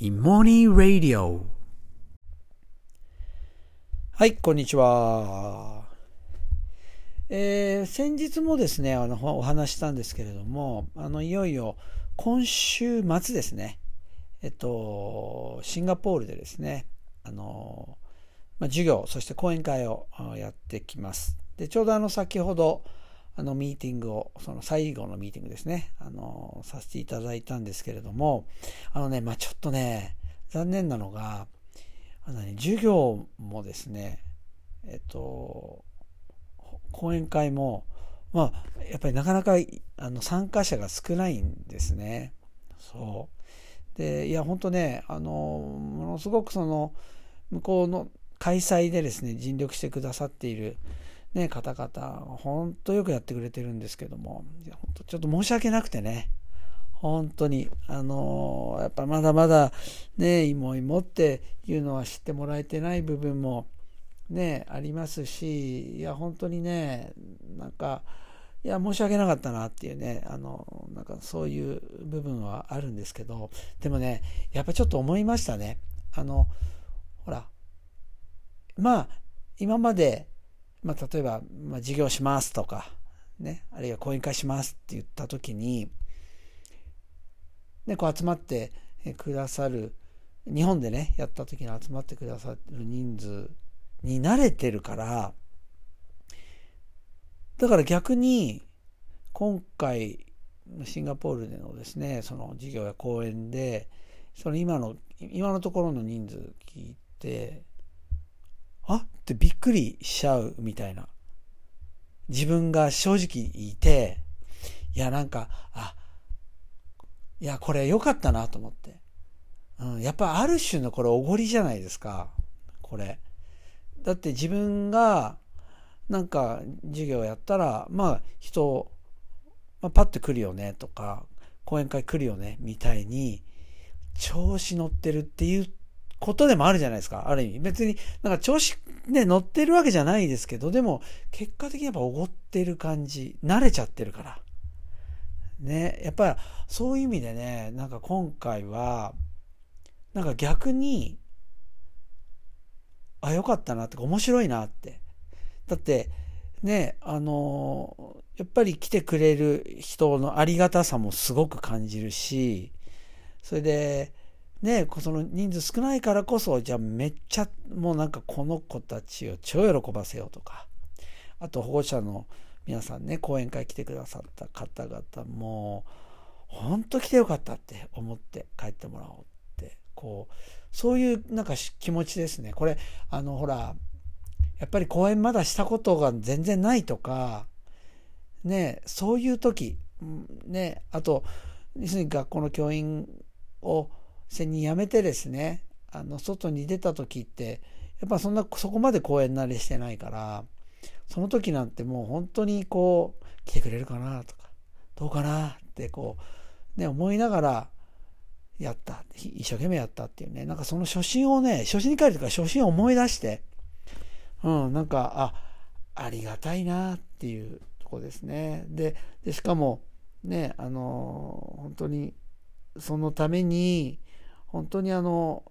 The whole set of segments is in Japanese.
イモニーラディオはい、こんにちは。えー先日もですね、あの、お話したんですけれども、あの、いよいよ今週末ですね、えっと、シンガポールでですね、あの、まあ、授業、そして講演会をやってきます。で、ちょうどあの、先ほど、あの、ミーティングを、その最後のミーティングですね、あの、させていただいたんですけれども、あのね、まあ、ちょっとね、残念なのが、あのね、授業もですね、えっと、講演会も、まあ、やっぱりなかなかあの参加者が少ないんですね。そう。で、いや、本当ね、あの、ものすごくその、向こうの開催でですね、尽力してくださっている、ね、方々、本当よくやってくれてるんですけども、いや本当ちょっと申し訳なくてね、本当に、あのやっぱまだまだ、ね、芋芋っていうのは知ってもらえてない部分も、ね、ありますし、いや、本当にね、なんか、いや、申し訳なかったなっていうね、あの、なんかそういう部分はあるんですけど、でもね、やっぱちょっと思いましたね。あの、ほら、まあ、今まで、まあ、例えば、まあ、授業しますとか、ね、あるいは講演会しますって言った時に、ね、こう集まってくださる、日本でね、やった時に集まってくださる人数に慣れてるから、だから逆に、今回、シンガポールでのですね、その授業や講演で、その今の、今のところの人数聞いて、あ？ってびっくりしちゃうみたいな。自分が正直いて、いやなんか、あ、いやこれ良かったなと思って。うん、やっぱある種のこれおごりじゃないですか。これ。だって自分がなんか授業やったら、まあ人、まあ、パッと来るよねとか、講演会来るよねみたいに、調子乗ってるっていうことでもあるじゃないですか。ある意味。別に、なんか調子ね、乗ってるわけじゃないですけど、でも、結果的にやっぱおごってる感じ。慣れちゃってるから。ね。やっぱり、そういう意味でね、なんか今回は、なんか逆に、あ、よかったなって、面白いなって。だって、ね、あの、やっぱり来てくれる人のありがたさもすごく感じるし、それで、ね、その人数少ないからこそ、じゃあめっちゃもうなんかこの子たちを超喜ばせようとか、あと保護者の皆さんね、講演会来てくださった方々も、本当来てよかったって思って帰ってもらおうって、こう、そういうなんか気持ちですね。これ、あの、ほら、やっぱり講演まだしたことが全然ないとか、ね、そういう時、ね、あと、要するに学校の教員を専任辞めてですね、あの、外に出た時って、やっぱそんな、そこまで講演慣れしてないから、その時なんてもう本当にこう、来てくれるかなとか、どうかなってこう、ね、思いながらやった。一生懸命やったっていうね。なんかその初心をね、初心に帰るとか初心を思い出して、うん、なんか、あ、ありがたいなっていうとこですね。で、でしかも、ね、あの、本当に、そのために、本当にあの、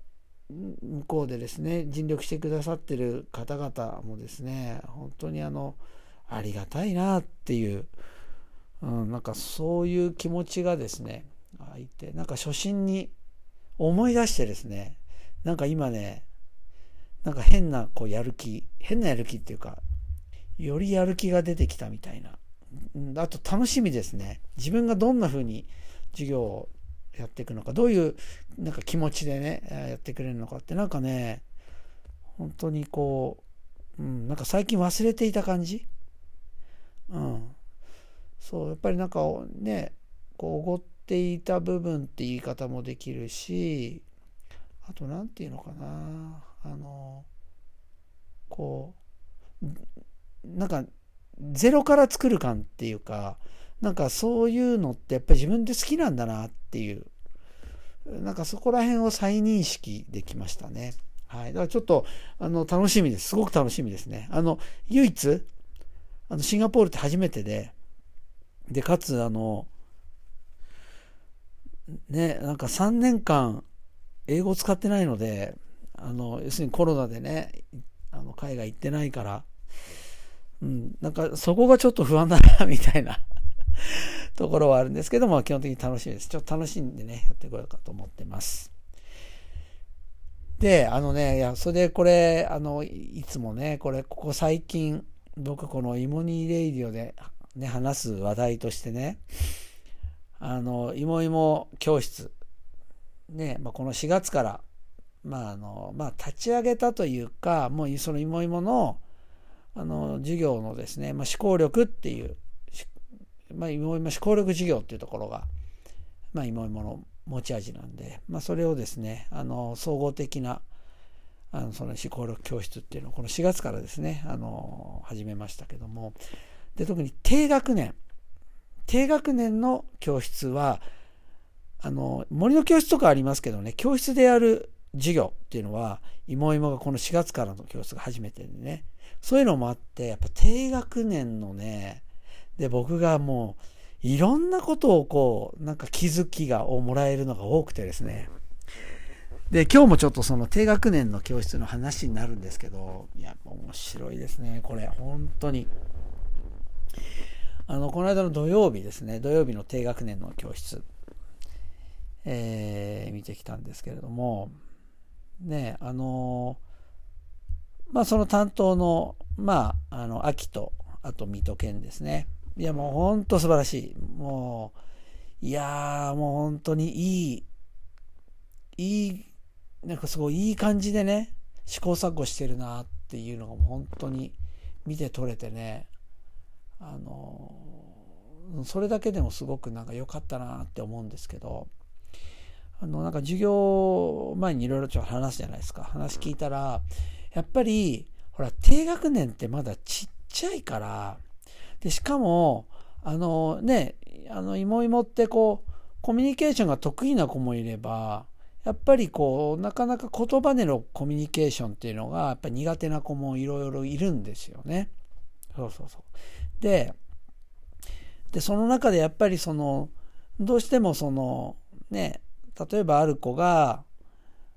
向こうでですね、尽力してくださってる方々もですね、本当にあの、ありがたいなっていう、うん、なんかそういう気持ちがですね、いて、なんか初心に思い出してですね、なんか今ね、なんか変なこうやる気、変なやる気っていうか、よりやる気が出てきたみたいな。うんあと楽しみですね。自分がどんな風に授業をやっていくのか、どういうなんか気持ちでね、やってくれるのかって、なんかね、本当にこう、うん、なんか最近忘れていた感じ？うん。そう、やっぱりなんかね、こう、おごっていた部分って言い方もできるし、あと何て言うのかな、あの、こう、なんか、ゼロから作る感っていうか、なんかそういうのってやっぱり自分で好きなんだなっていう、なんかそこら辺を再認識できましたね。はい。だからちょっと、あの、楽しみです。すごく楽しみですね。あの、唯一、あの、シンガポールって初めてで、で、かつ、あの、ね、なんか3年間、英語使ってないので、あの、要するにコロナでね、あの、海外行ってないから、うん、なんかそこがちょっと不安だな、みたいな ところはあるんですけども、基本的に楽しみです。ちょっと楽しんでね、やってこようかと思ってます。で、あのね、いや、それでこれ、あの、いつもね、これ、ここ最近、僕このイモニーレイディオでね、話す話題としてね、あの、いもいも教室、ね、まあ、この4月から、まあ、あの、まあ、立ち上げたというか、もうそのいもいもの、あの、授業のですね、まあ、思考力っていう、まあ、いもいも思考力授業っていうところが、まあ、いもいもの持ち味なんで、まあ、それをですね、あの、総合的な、あの、その思考力教室っていうのを、この4月からですね、あの、始めましたけども、で、特に低学年、低学年の教室は、あの、森の教室とかありますけどね、教室でやる授業っていうのは、妹々がこの4月からの教室が初めてでね、そういうのもあって、やっぱ低学年のね、で、僕がもう、いろんなことをこう、なんか気づきが、をもらえるのが多くてですね。で、今日もちょっとその低学年の教室の話になるんですけど、いや、面白いですね、これ、本当に。あの、この間の土曜日ですね、土曜日の低学年の教室、えー、見てきたんですけれども、ね、あのまあ、その担当の、まあ、あの、秋と、あと水戸県ですね。いや、もう本当素晴らしい。もう、いや、もう本当にいい、いい、なんかすごいいい感じでね、試行錯誤してるなっていうのが本当に見て取れてね、あのそれだけでもすごくなんか良かったなって思うんですけどあのなんか授業前にいろいろちょっと話すじゃないですか話聞いたらやっぱりほら低学年ってまだちっちゃいからでしかもあのねあの妹々ってこうコミュニケーションが得意な子もいればやっぱりこうなかなか言葉でのコミュニケーションっていうのがやっぱり苦手な子もいろいろいるんですよね。そうそうそう。で、で、その中でやっぱりその、どうしてもその、ね、例えばある子が、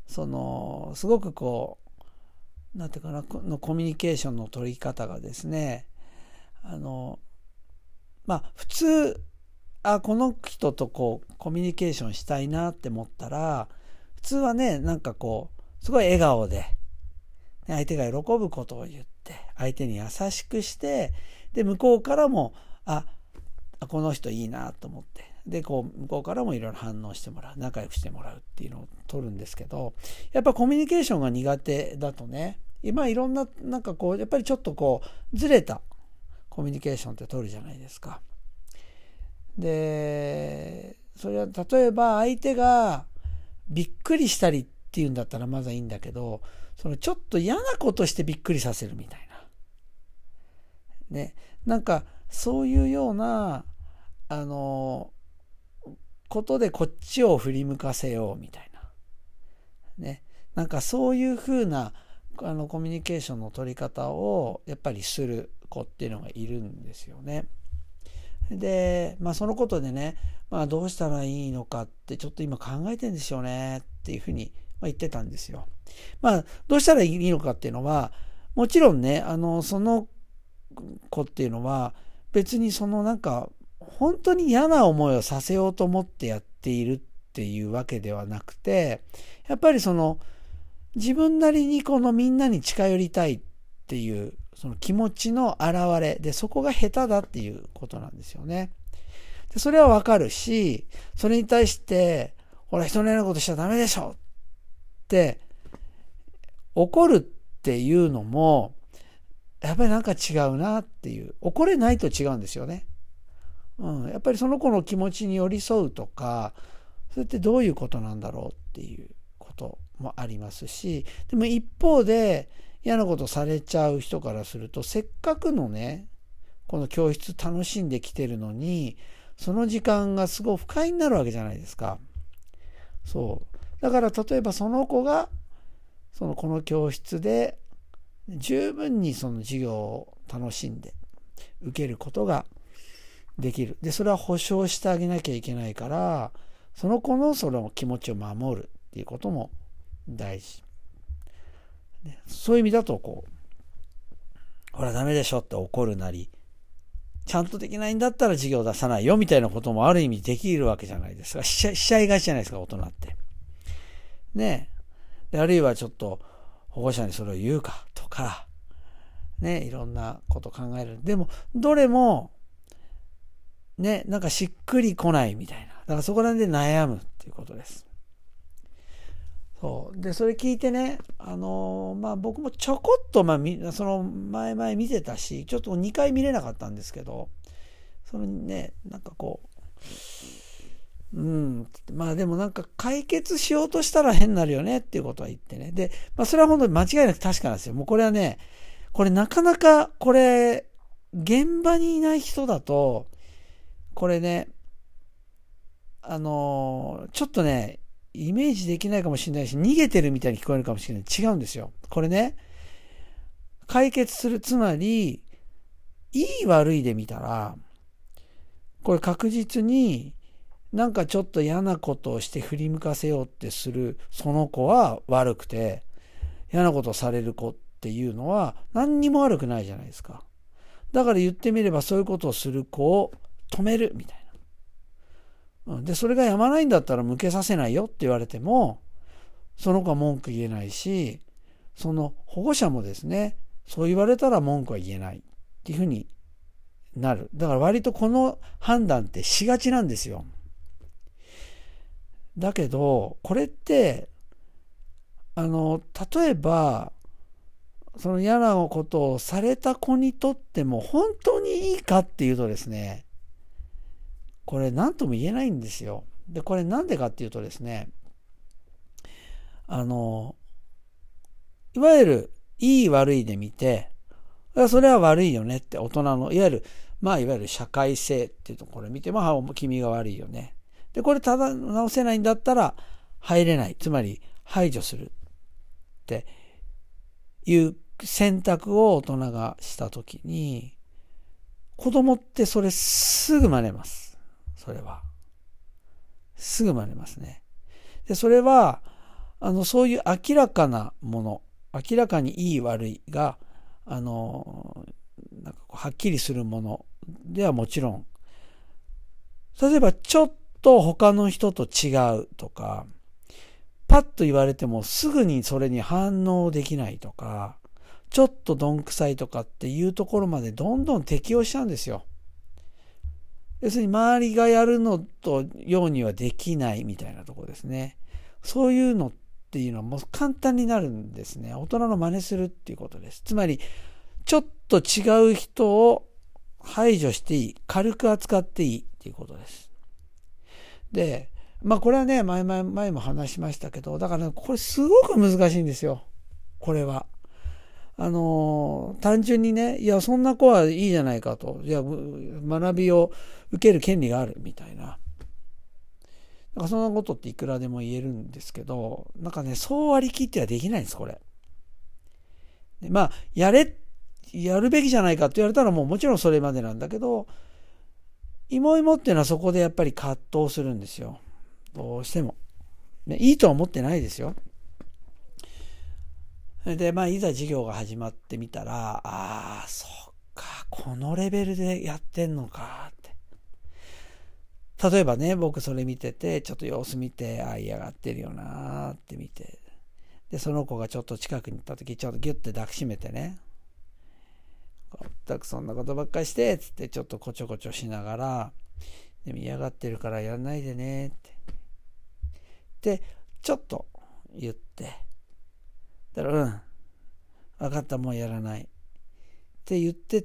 その、すごくこう、なんていうかな、のコミュニケーションの取り方がですね、あの、まあ、普通、あ、この人とこう、コミュニケーションしたいなって思ったら、普通はね、なんかこう、すごい笑顔で、相手が喜ぶことを言って、相手に優しくして、で、向こうからも、あ、この人いいなと思って、で、こう、向こうからもいろいろ反応してもらう、仲良くしてもらうっていうのを取るんですけど、やっぱコミュニケーションが苦手だとね、今いろんな、なんかこう、やっぱりちょっとこう、ずれたコミュニケーションって取るじゃないですか。で、それは例えば相手がびっくりしたりっていうんだったらまだいいんだけど、そのちょっと嫌なことしてびっくりさせるみたいな。ね。なんか、そういうような、あの、ことでこっちを振り向かせようみたいな。ね。なんかそういうふうな、あの、コミュニケーションの取り方を、やっぱりする子っていうのがいるんですよね。で、まあそのことでね、まあどうしたらいいのかってちょっと今考えてんですよねっていうふうに、ま、言ってたんですよ。まあどうしたらいいのかっていうのは、もちろんね、あの、その子っていうのは別にそのなんか本当に嫌な思いをさせようと思ってやっているっていうわけではなくてやっぱりその自分なりにこのみんなに近寄りたいっていうその気持ちの表れでそこが下手だっていうことなんですよね。でそれはわかるしそれに対してほら人の嫌なことしちゃダメでしょって怒るっていうのもやっぱりなんか違うなっていう怒れないと違うんですよね。うん、やっぱりその子の気持ちに寄り添うとかそれってどういうことなんだろうっていうこともありますしでも一方で嫌なことされちゃう人からするとせっかくのねこの教室楽しんできてるのにその時間がすごい不快になるわけじゃないですか。そうだから例えばその子がそのこの教室で十分にその授業を楽しんで受けることができる。で、それは保証してあげなきゃいけないから、その子のその気持ちを守るっていうことも大事。ね、そういう意味だと、こう、ほらダメでしょって怒るなり、ちゃんとできないんだったら授業出さないよみたいなこともある意味できるわけじゃないですか。しちゃいがちじゃないですか、大人って。ねで、あるいはちょっと保護者にそれを言うかとか、ね、いろんなこと考える。でも、どれも、ね、なんかしっくりこないみたいな。だからそこら辺で悩むっていうことです。そう。で、それ聞いてね、あのー、まあ僕もちょこっと、まあ、その前々見てたし、ちょっと2回見れなかったんですけど、そのね、なんかこう、うん、まあでもなんか解決しようとしたら変になるよねっていうことは言ってね。で、まあそれは本当に間違いなく確かなんですよ。もうこれはね、これなかなか、これ、現場にいない人だと、これね、あのー、ちょっとね、イメージできないかもしれないし、逃げてるみたいに聞こえるかもしれない。違うんですよ。これね、解決する、つまり、いい悪いで見たら、これ確実になんかちょっと嫌なことをして振り向かせようってするその子は悪くて、嫌なことをされる子っていうのは何にも悪くないじゃないですか。だから言ってみればそういうことをする子を止めるみたいな。で、それがやまないんだったら向けさせないよって言われても、その子は文句言えないし、その保護者もですね、そう言われたら文句は言えないっていうふうになる。だから割とこの判断ってしがちなんですよ。だけど、これって、あの、例えば、その嫌なことをされた子にとっても本当にいいかっていうとですね、これ何とも言えないんですよ。で、これなんでかっていうとですね、あの、いわゆるいい悪いで見て、それは悪いよねって大人の、いわゆる、まあいわゆる社会性っていうところを見て、まあ君が悪いよね。で、これただ直せないんだったら入れない。つまり排除するっていう選択を大人がしたときに、子供ってそれすぐ真似ます。それは。すぐ真似ますね。で、それは、あの、そういう明らかなもの、明らかにいい悪いが、あの、なんかはっきりするものではもちろん、例えばちょっと他の人と違うとか、パッと言われてもすぐにそれに反応できないとか、ちょっとどんくさいとかっていうところまでどんどん適応しちゃうんですよ。要するに周りがやるのとようにはできないみたいなところですね。そういうのっていうのはもう簡単になるんですね。大人の真似するっていうことです。つまり、ちょっと違う人を排除していい。軽く扱っていいっていうことです。で、まあこれはね、前々前も話しましたけど、だからね、これすごく難しいんですよ。これは。あの、単純にね、いや、そんな子はいいじゃないかと。いや、学びを受ける権利があるみたいな。なんかそんなことっていくらでも言えるんですけど、なんかね、そう割り切ってはできないんです、これ。でまあ、やれ、やるべきじゃないかって言われたらもうもちろんそれまでなんだけど、芋芋っていうのはそこでやっぱり葛藤するんですよ。どうしても。ね、いいとは思ってないですよ。で、まあ、いざ授業が始まってみたら、ああ、そっか、このレベルでやってんのかって。例えばね、僕それ見てて、ちょっと様子見て、ああ、嫌がってるよなって見て。で、その子がちょっと近くに行った時、ちょっとギュッて抱きしめてね、全くそんなことばっかりして、つってちょっとこちょこちょしながら、でも嫌がってるからやんないでねって。で、ちょっと言って、だから、うん、分かった、もうやらない。って言って、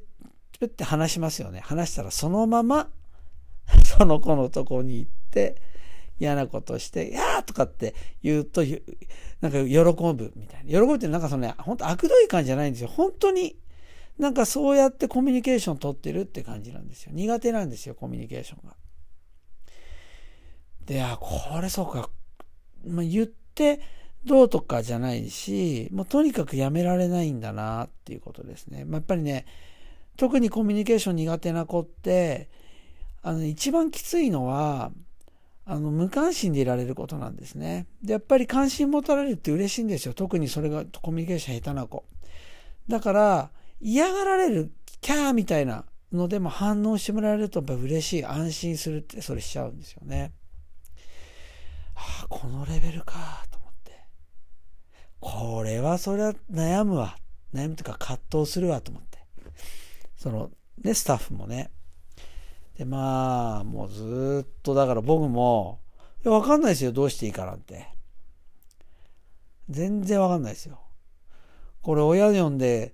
プって話しますよね。話したらそのまま、その子のとこに行って、嫌なことして、やーとかって言うと、なんか喜ぶみたいな。喜ぶってなんかそのね、本当悪どい感じじゃないんですよ。本当に、なんかそうやってコミュニケーション取ってるって感じなんですよ。苦手なんですよ、コミュニケーションが。で、あ、これそうか。まあ、言って、どうとかじゃないし、もうとにかくやめられないんだなっていうことですね。まあ、やっぱりね、特にコミュニケーション苦手な子って、あの、一番きついのは、あの、無関心でいられることなんですね。で、やっぱり関心持たれるって嬉しいんですよ。特にそれがコミュニケーション下手な子。だから、嫌がられる、キャーみたいなのでも反応してもらえるとやっぱ嬉しい、安心するってそれしちゃうんですよね。はあ、このレベルかと。これはそれは悩むわ。悩むとか葛藤するわと思って。その、ね、スタッフもね。で、まあ、もうずっとだから僕も、いや、わかんないですよ。どうしていいかなんて。全然わかんないですよ。これ親に呼んで、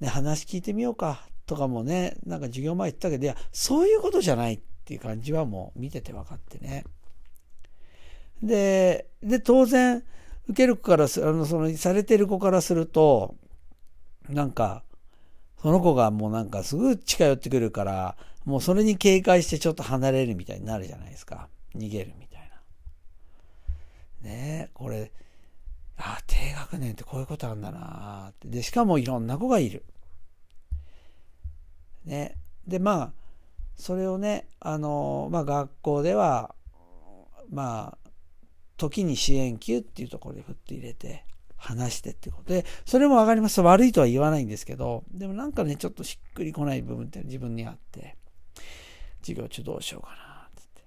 ね、話聞いてみようかとかもね、なんか授業前言ったけど、いや、そういうことじゃないっていう感じはもう見てて分かってね。で、で、当然、受ける子から、あの、その、されてる子からすると、なんか、その子がもうなんかすぐ近寄ってくるから、もうそれに警戒してちょっと離れるみたいになるじゃないですか。逃げるみたいな。ねえ、これ、ああ、低学年ってこういうことあるんだなって。で、しかもいろんな子がいる。ね。で、まあ、それをね、あの、まあ学校では、まあ、時に支援級っていうところで振って入れて、話してってことで、それもわかります。悪いとは言わないんですけど、でもなんかね、ちょっとしっくりこない部分って自分にあって、授業中どうしようかな、つって。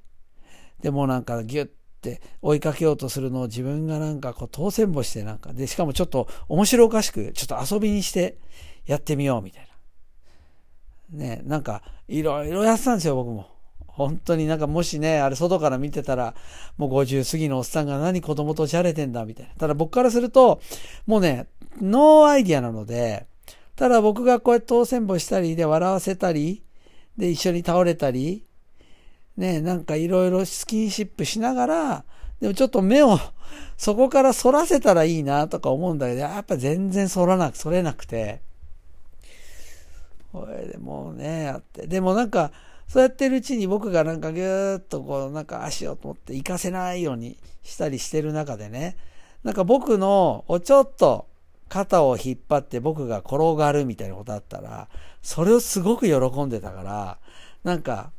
でもなんかギュッて追いかけようとするのを自分がなんかこうとおせんぼしてなんか、で、しかもちょっと面白おかしく、ちょっと遊びにしてやってみようみたいな。ね、なんかいろいろやってたんですよ、僕も。本当になんかもしね、あれ外から見てたら、もう50過ぎのおっさんが何子供とじゃれてんだみたいな。ただ僕からすると、もうね、 no idea なので、ただ僕がこうやって当選簿したりで笑わせたり、で一緒に倒れたり、ね、なんかいろいろスキンシップしながら、でもちょっと目をそこから反らせたらいいなとか思うんだけど、やっぱ全然反らなく、反れなくて。これでもうね、やって。でもなんか、そうやってるうちに僕がなんかぎゅーっとこうなんか足をと思って行かせないようにしたりしてる中でね、なんか僕のをちょっと肩を引っ張って僕が転がるみたいなことあったら、それをすごく喜んでたから、なんか、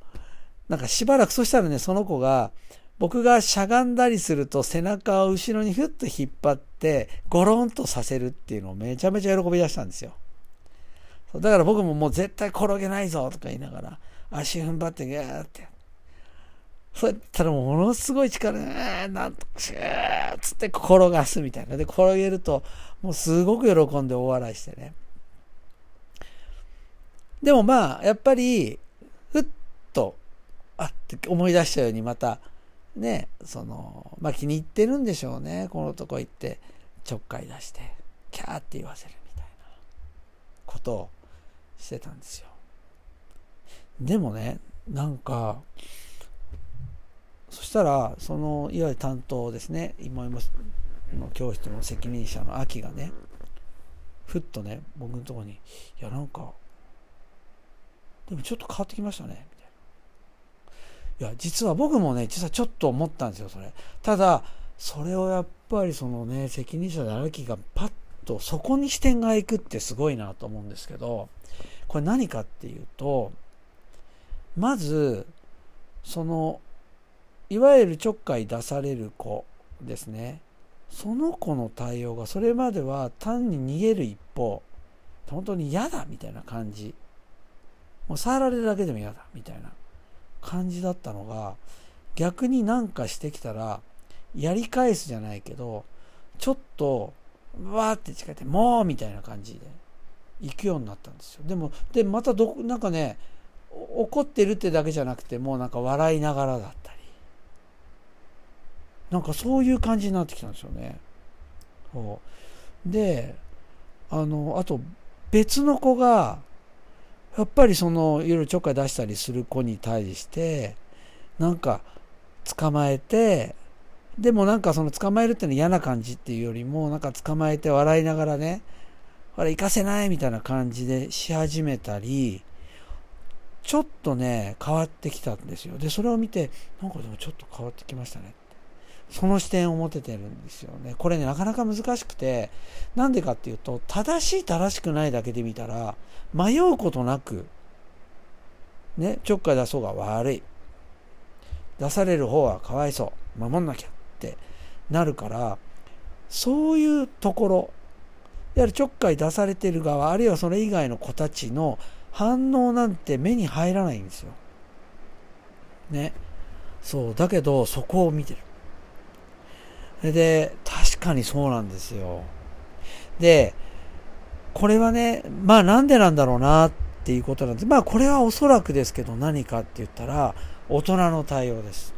なんかしばらくそしたらね、その子が、僕がしゃがんだりすると背中を後ろにふっと引っ張ってゴロンとさせるっていうのをめちゃめちゃ喜び出したんですよ。だから僕ももう絶対転げないぞとか言いながら、足踏ん張ってギャーって。そうやったらものすごい力で、なんとかシューつって転がすみたいな。で、転げると、もうすごく喜んで大笑いしてね。でもまあ、やっぱり、ふっと、あって思い出したようにまた、ね、その、まあ気に入ってるんでしょうね。このとこ行って、ちょっかい出して、キャーって言わせるみたいなことをしてたんですよ。でもね、なんか、そしたら、その、いわゆる担当ですね、今の教室の責任者の秋がね、ふっとね、僕のところに、いや、なんか、でもちょっと変わってきましたね、みたいな。いや、実は僕もね、実はちょっと思ったんですよ、それ。ただ、それをやっぱりそのね、責任者で秋がパッと、そこに視点が行くってすごいなと思うんですけど、これ何かっていうと、まず、その、いわゆるちょっかい出される子ですね。その子の対応がそれまでは単に逃げる一方、本当に嫌だみたいな感じ。もう触られるだけでも嫌だみたいな感じだったのが、逆になんかしてきたら、やり返すじゃないけど、ちょっと、わーって近いて、もうみたいな感じで行くようになったんですよ。でも、で、またど、なんかね、怒ってるってだけじゃなくてもうなんか笑いながらだったりなんかそういう感じになってきたんですよね。であのあと別の子がやっぱりそのいろいろちょっかい出したりする子に対してなんか捕まえてでもなんかその捕まえるってのは嫌な感じっていうよりもなんか捕まえて笑いながらねあれ行かせないみたいな感じでし始めたりちょっとね、変わってきたんですよ。で、それを見て、なんかでもちょっと変わってきましたね。その視点を持ててるんですよね。これね、なかなか難しくて、なんでかっていうと、正しい正しくないだけで見たら、迷うことなく、ね、ちょっかい出そうが悪い。出される方はかわいそう守んなきゃってなるからそういうところやはりちょっかい出されてる側あるいはそれ以外の子たちの反応なんて目に入らないんですよ。ね。そうだけどそこを見てる。で確かにそうなんですよ。でこれはねまあなんでなんだろうなっていうことなんです。まあこれはおそらくですけど何かって言ったら大人の対応です。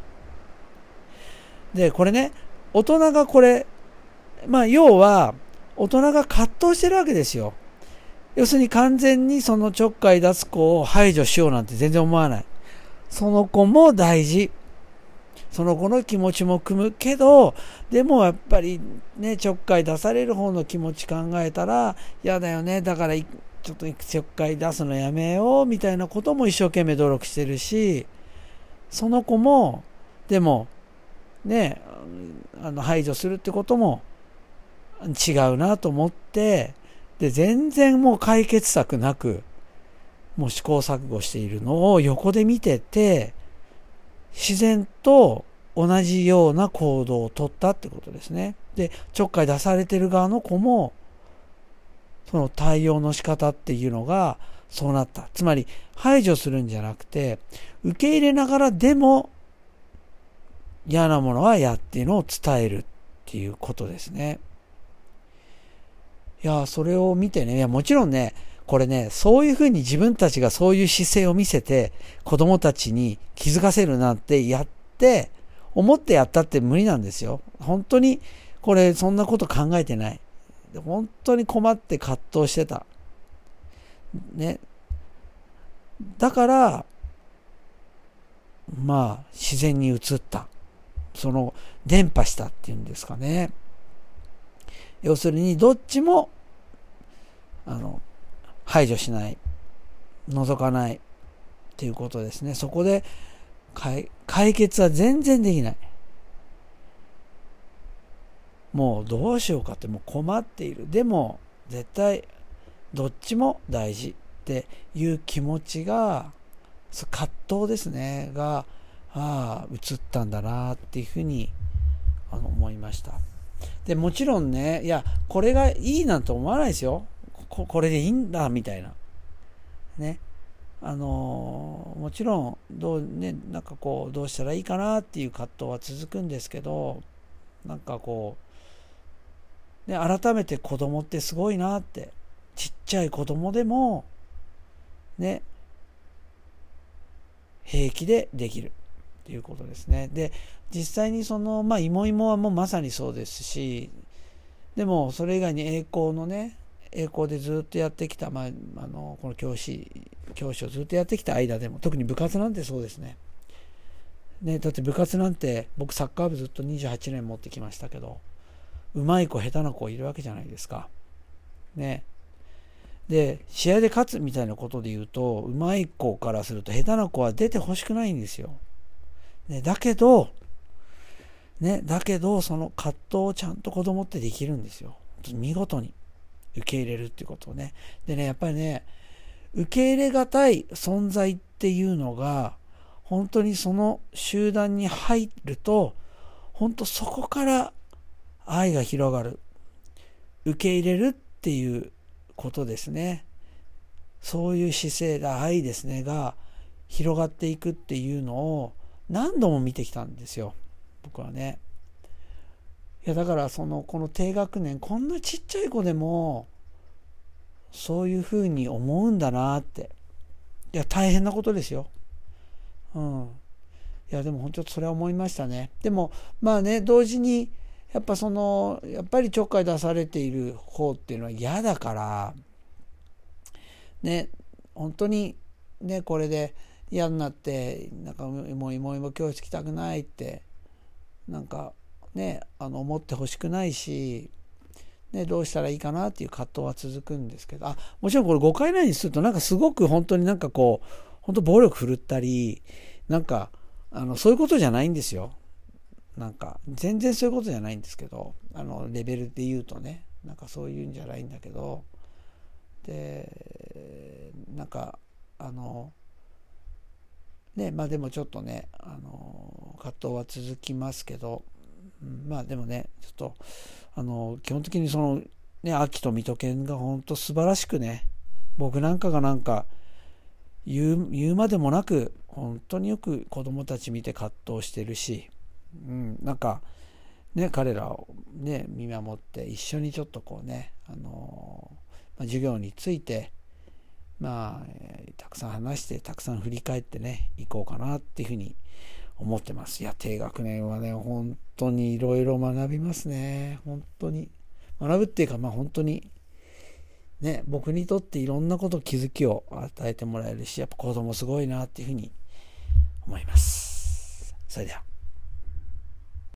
で、これね、大人がこれ、まあ要は、大人が葛藤してるわけですよ。要するに完全にそのちょっかい出す子を排除しようなんて全然思わない。その子も大事。その子の気持ちも組むけど、でもやっぱりね、ちょっかい出される方の気持ち考えたら、嫌だよね。だからちょっとちょっかい出すのやめようみたいなことも一生懸命努力してるし、その子も、でも、ね、あの排除するってことも違うなと思って、で、全然もう解決策なく、もう試行錯誤しているのを横で見てて、自然と同じような行動をとったってことですね。で、ちょっかい出されてる側の子も、その対応の仕方っていうのがそうなった。つまり排除するんじゃなくて、受け入れながらでも嫌なものは嫌っていうのを伝えるっていうことですね。いや、それを見てね、いや、もちろんね、これね、そういうふうに自分たちがそういう姿勢を見せて、子供たちに気づかせるなんてやって、思ってやったって無理なんですよ。本当に、これ、そんなこと考えてない。本当に困って葛藤してた。ね。だから、まあ、自然に移った。その、伝播したっていうんですかね。要するに、どっちも、あの、排除しない、覗かないっていうことですね。そこで解、決は全然できない。もうどうしようかってもう困っている。でも、絶対、どっちも大事っていう気持ちが、葛藤ですね、が、ああ、映ったんだなっていうふうにあの思いました。で、もちろんね、いや、これがいいなんて思わないですよ。ここれでいいんだ、みたいな。ね。あのもちろん、どうね、なんかこう、どうしたらいいかなっていう葛藤は続くんですけど、なんかこう、ね、改めて子供ってすごいなって、ちっちゃい子供でも、ね、平気でできるていうことですね。で、実際にその、まあ、芋芋はもうまさにそうですし、でもそれ以外に栄光のね、栄光でずっとやってきた、まあ、あのこの教師、教師をずっとやってきた間でも、特に部活なんてそうですね。ね、だって部活なんて、僕サッカー部ずっと28年持ってきましたけど、うまい子、下手な子いるわけじゃないですか。ね。で、試合で勝つみたいなことで言うと、うまい子からすると下手な子は出てほしくないんですよ。ね、だけど、ね、だけど、その葛藤をちゃんと子供ってできるんですよ。見事に受け入れるっていうことをね。でね、やっぱりね、受け入れがたい存在っていうのが、本当にその集団に入ると、本当そこから愛が広がる。受け入れるっていうことですね。そういう姿勢が愛ですねが広がっていくっていうのを何度も見てきたんですよ。僕はね。いやだからそのこの低学年こんなちっちゃい子でもそういうふうに思うんだなっていや大変なことですよ。うん。いやでも本当それは思いましたね。でもまあね同時にやっぱそのやっぱりちょっかい出されている方っていうのは嫌だからね本当にねこれで嫌になってなんかもう芋芋教室来たくないってなんかねあの思ってほしくないし、ね、どうしたらいいかなっていう葛藤は続くんですけどあもちろんこれ誤解ないにするとなんかすごく本当になんかこう本当暴力振るったりなんかあのそういうことじゃないんですよ。なんか全然そういうことじゃないんですけどあのレベルで言うとねなんかそういうんじゃないんだけどでなんかあのねまあでもちょっとねあの葛藤は続きますけど、うん、まあでもねちょっとあの基本的にそのね秋と水戸犬が本当素晴らしくね僕なんかがなんか言う言うまでもなく本当によく子供たち見て葛藤してるし、うん、なんかね彼らをね見守って一緒にちょっとこうねあのまあ、授業についてまあ、たくさん話してたくさん振り返ってねいこうかなっていうふうに思ってますいや低学年はね本当にいろいろ学びますね本当に学ぶっていうかまあ本当にね、僕にとっていろんなこと気づきを与えてもらえるし、やっぱ子供すごいなっていうふうに思います。それでは。